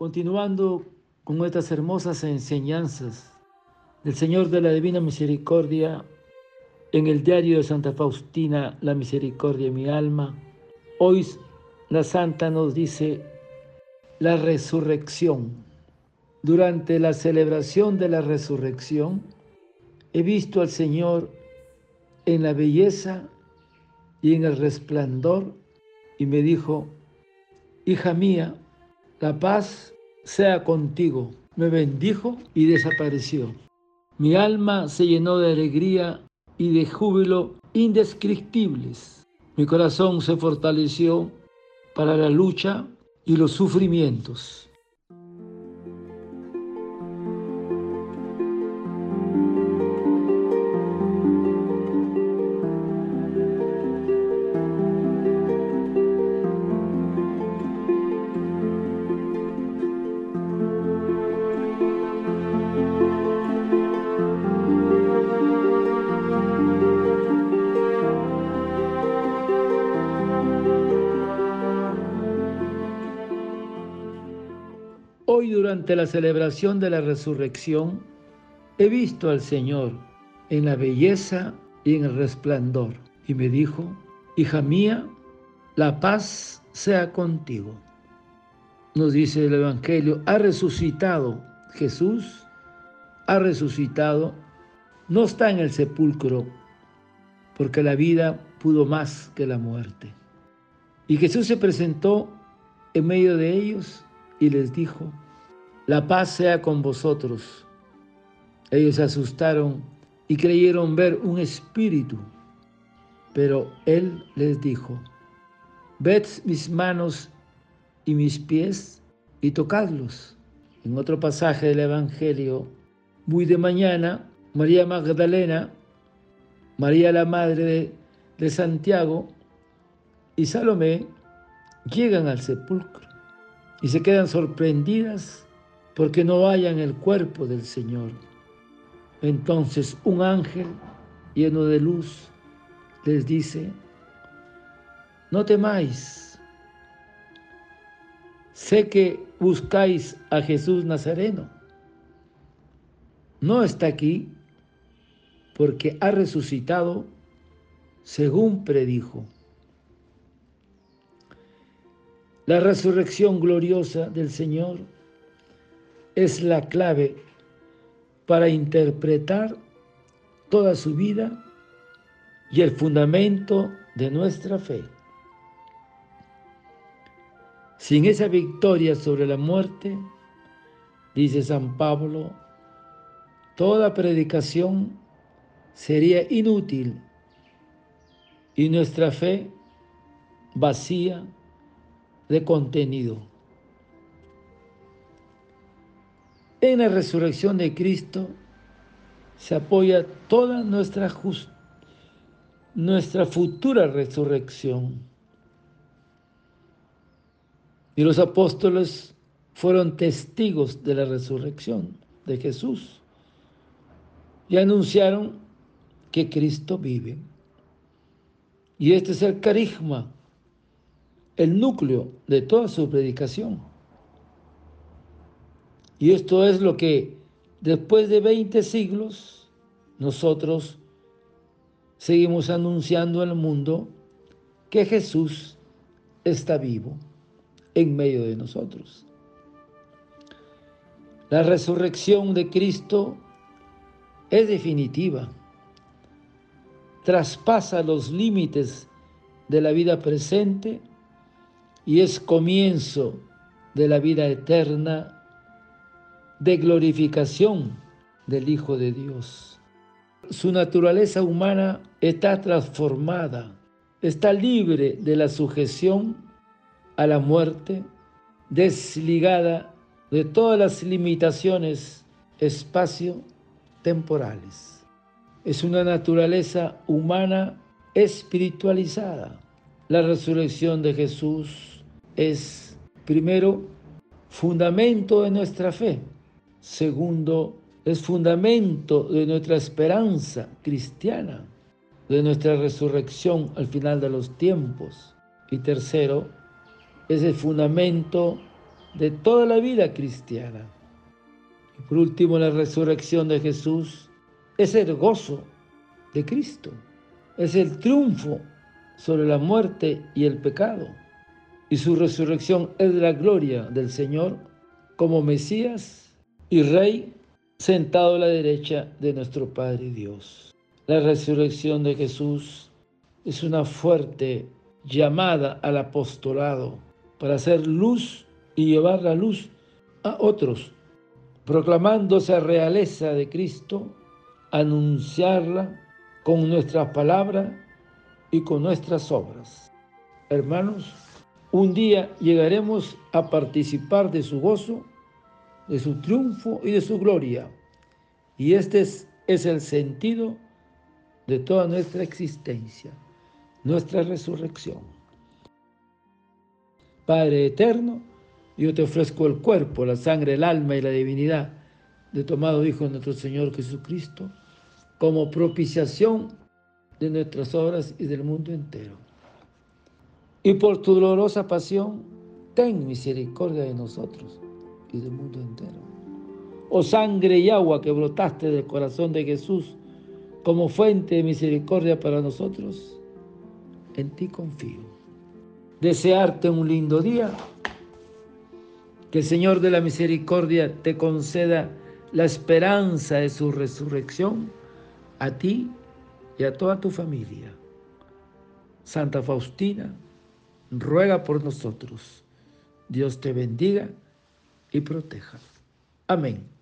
Continuando con estas hermosas enseñanzas del Señor de la Divina Misericordia, en el diario de Santa Faustina, La Misericordia de mi alma, hoy la Santa nos dice la resurrección. Durante la celebración de la resurrección, he visto al Señor en la belleza y en el resplandor y me dijo, hija mía, la paz sea contigo. Me bendijo y desapareció. Mi alma se llenó de alegría y de júbilo indescriptibles. Mi corazón se fortaleció para la lucha y los sufrimientos. Hoy durante la celebración de la resurrección he visto al Señor en la belleza y en el resplandor y me dijo, hija mía, la paz sea contigo. Nos dice el Evangelio, ha resucitado Jesús, ha resucitado, no está en el sepulcro, porque la vida pudo más que la muerte. Y Jesús se presentó en medio de ellos y les dijo, la paz sea con vosotros. Ellos se asustaron y creyeron ver un espíritu, pero él les dijo, ved mis manos y mis pies y tocadlos. En otro pasaje del Evangelio, muy de mañana, María Magdalena, María la madre de, de Santiago y Salomé llegan al sepulcro y se quedan sorprendidas porque no vayan el cuerpo del Señor. Entonces un ángel lleno de luz les dice, no temáis, sé que buscáis a Jesús Nazareno. No está aquí porque ha resucitado según predijo. La resurrección gloriosa del Señor es la clave para interpretar toda su vida y el fundamento de nuestra fe. Sin esa victoria sobre la muerte, dice San Pablo, toda predicación sería inútil y nuestra fe vacía de contenido. En la resurrección de Cristo se apoya toda nuestra, nuestra futura resurrección. Y los apóstoles fueron testigos de la resurrección de Jesús y anunciaron que Cristo vive. Y este es el carisma el núcleo de toda su predicación. Y esto es lo que después de 20 siglos nosotros seguimos anunciando al mundo que Jesús está vivo en medio de nosotros. La resurrección de Cristo es definitiva, traspasa los límites de la vida presente y es comienzo de la vida eterna de glorificación del Hijo de Dios. Su naturaleza humana está transformada, está libre de la sujeción a la muerte, desligada de todas las limitaciones espacio-temporales. Es una naturaleza humana espiritualizada. La resurrección de Jesús es, primero, fundamento de nuestra fe. Segundo, es fundamento de nuestra esperanza cristiana, de nuestra resurrección al final de los tiempos. Y tercero, es el fundamento de toda la vida cristiana. Y por último, la resurrección de Jesús es el gozo de Cristo, es el triunfo sobre la muerte y el pecado. Y su resurrección es la gloria del Señor como Mesías y Rey sentado a la derecha de nuestro Padre Dios. La resurrección de Jesús es una fuerte llamada al apostolado para hacer luz y llevar la luz a otros, proclamando esa realeza de Cristo, anunciarla con nuestras palabras y con nuestras obras. Hermanos, un día llegaremos a participar de su gozo, de su triunfo y de su gloria. Y este es, el sentido de toda nuestra existencia, nuestra resurrección. Padre eterno, yo te ofrezco el cuerpo, la sangre, el alma y la divinidad de tu amado Hijo nuestro Señor Jesucristo, como propiciación de nuestras obras y del mundo entero. Y por tu dolorosa pasión, ten misericordia de nosotros y del mundo entero. Oh sangre y agua que brotaste del corazón de Jesús como fuente de misericordia para nosotros, en ti confío. Desearte un lindo día que el Señor de la Misericordia te conceda la esperanza de su resurrección a ti y a toda tu familia. Santa Faustina, ruega por nosotros. Dios te bendiga y proteja. Amén.